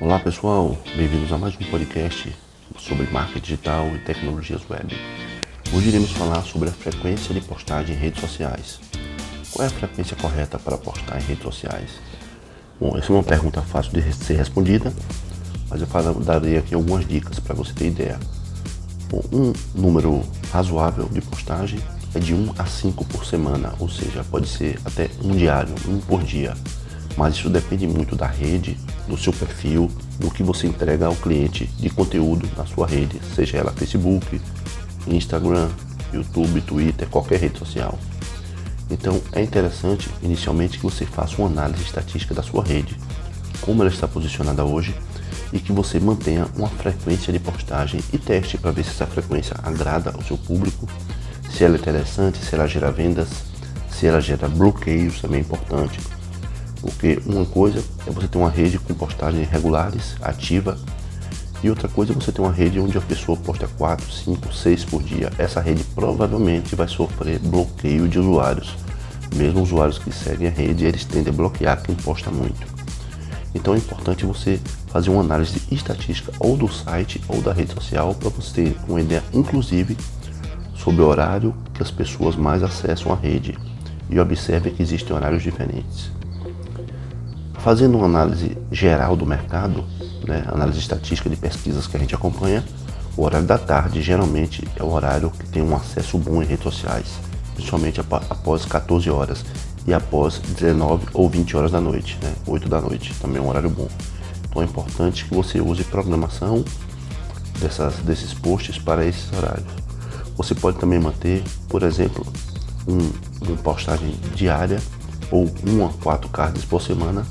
Olá pessoal, bem-vindos a mais um podcast sobre marketing digital e tecnologias web. Hoje iremos falar sobre a frequência de postagem em redes sociais. Qual é a frequência correta para postar em redes sociais? Bom, essa é uma pergunta fácil de ser respondida, mas eu darei aqui algumas dicas para você ter ideia. Bom, um número razoável de postagem é de 1 a 5 por semana, ou seja, pode ser até um diário, um por dia. Mas isso depende muito da rede, do seu perfil, do que você entrega ao cliente de conteúdo na sua rede, seja ela Facebook, Instagram, YouTube, Twitter, qualquer rede social. Então é interessante inicialmente que você faça uma análise estatística da sua rede, como ela está posicionada hoje e que você mantenha uma frequência de postagem e teste para ver se essa frequência agrada ao seu público, se ela é interessante, se ela gera vendas, se ela gera bloqueios, também é importante. Porque uma coisa é você ter uma rede com postagens regulares, ativa, e outra coisa é você ter uma rede onde a pessoa posta 4, 5, 6 por dia. Essa rede provavelmente vai sofrer bloqueio de usuários. Mesmo usuários que seguem a rede, eles tendem a bloquear quem posta muito. Então é importante você fazer uma análise estatística ou do site ou da rede social para você ter uma ideia, inclusive, sobre o horário que as pessoas mais acessam a rede. E observe que existem horários diferentes. Fazendo uma análise geral do mercado, né, análise estatística de pesquisas que a gente acompanha, o horário da tarde geralmente é o horário que tem um acesso bom em redes sociais, principalmente após 14 horas e após 19 ou 20 horas da noite, né, 8 da noite, também é um horário bom. Então é importante que você use programação dessas, desses posts para esses horários. Você pode também manter, por exemplo, um, uma postagem diária ou uma a quatro cards por semana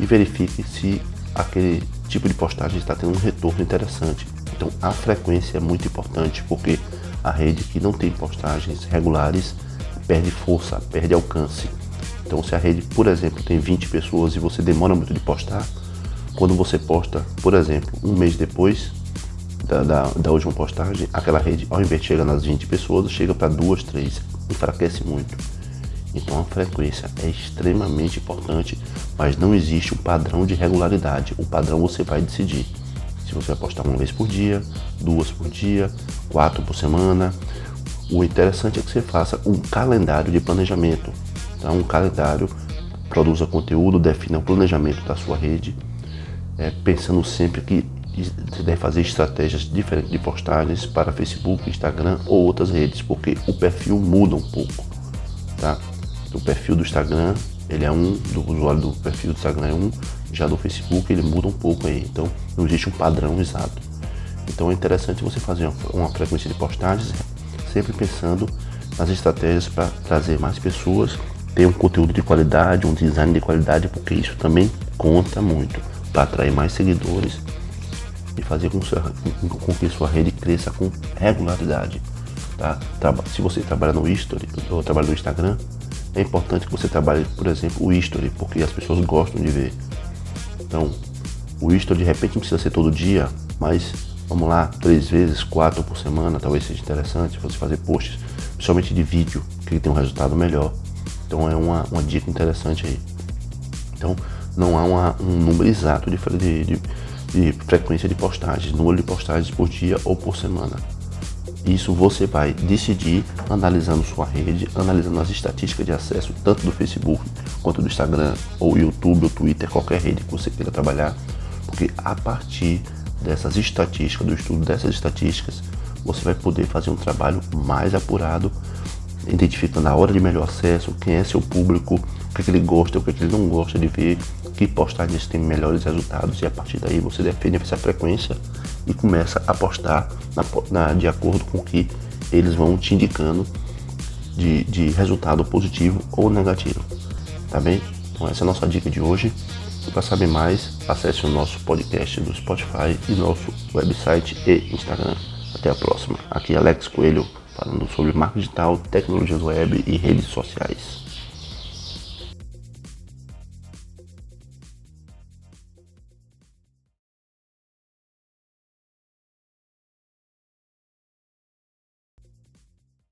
e verifique se aquele tipo de postagem está tendo um retorno interessante. Então a frequência é muito importante porque a rede que não tem postagens regulares perde força, perde alcance. Então se a rede, por exemplo, tem 20 pessoas e você demora muito de postar, quando você posta, por exemplo, um mês depois da, da, da última postagem, aquela rede, ao invés de chegar nas 20 pessoas, chega para duas, três, enfraquece muito. Então a frequência é extremamente importante, mas não existe um padrão de regularidade. O padrão você vai decidir. Se você vai postar uma vez por dia, duas por dia, quatro por semana. O interessante é que você faça um calendário de planejamento. Então, um calendário produza conteúdo, defina o planejamento da sua rede, é, pensando sempre que você deve fazer estratégias diferentes de postagens para Facebook, Instagram ou outras redes, porque o perfil muda um pouco, tá? Do perfil do Instagram, ele é um, do usuário do perfil do Instagram é um, já do Facebook ele muda um pouco aí, então não existe um padrão exato. Então é interessante você fazer uma, frequência de postagens, sempre pensando nas estratégias para trazer mais pessoas, ter um conteúdo de qualidade, um design de qualidade, porque isso também conta muito para atrair mais seguidores e fazer com, com que sua rede cresça com regularidade. Tá? Se você trabalha no History ou trabalha no Instagram, é importante que você trabalhe, por exemplo, o history, porque as pessoas gostam de ver. Então, o history de repente não precisa ser todo dia, mas vamos lá, três vezes, quatro por semana, talvez seja interessante você fazer posts, principalmente de vídeo, que tem um resultado melhor. Então é uma, uma dica interessante aí. Então não há uma, um número exato de, de, de, de frequência de postagens, número de postagens por dia ou por semana. Isso você vai decidir analisando sua rede, analisando as estatísticas de acesso tanto do Facebook quanto do Instagram, ou YouTube, ou Twitter, qualquer rede que você queira trabalhar, porque a partir dessas estatísticas, do estudo dessas estatísticas, você vai poder fazer um trabalho mais apurado, identificando a hora de melhor acesso, quem é seu público, o que, é que ele gosta, o que, é que ele não gosta de ver, que postagens têm melhores resultados e a partir daí você define essa frequência e começa a postar na, na, de acordo com o que eles vão te indicando de, de resultado positivo ou negativo. Tá bem? Então essa é a nossa dica de hoje. Para saber mais, acesse o nosso podcast do Spotify e nosso website e Instagram. Até a próxima. Aqui é Alex Coelho falando sobre marketing digital, tecnologias web e redes sociais.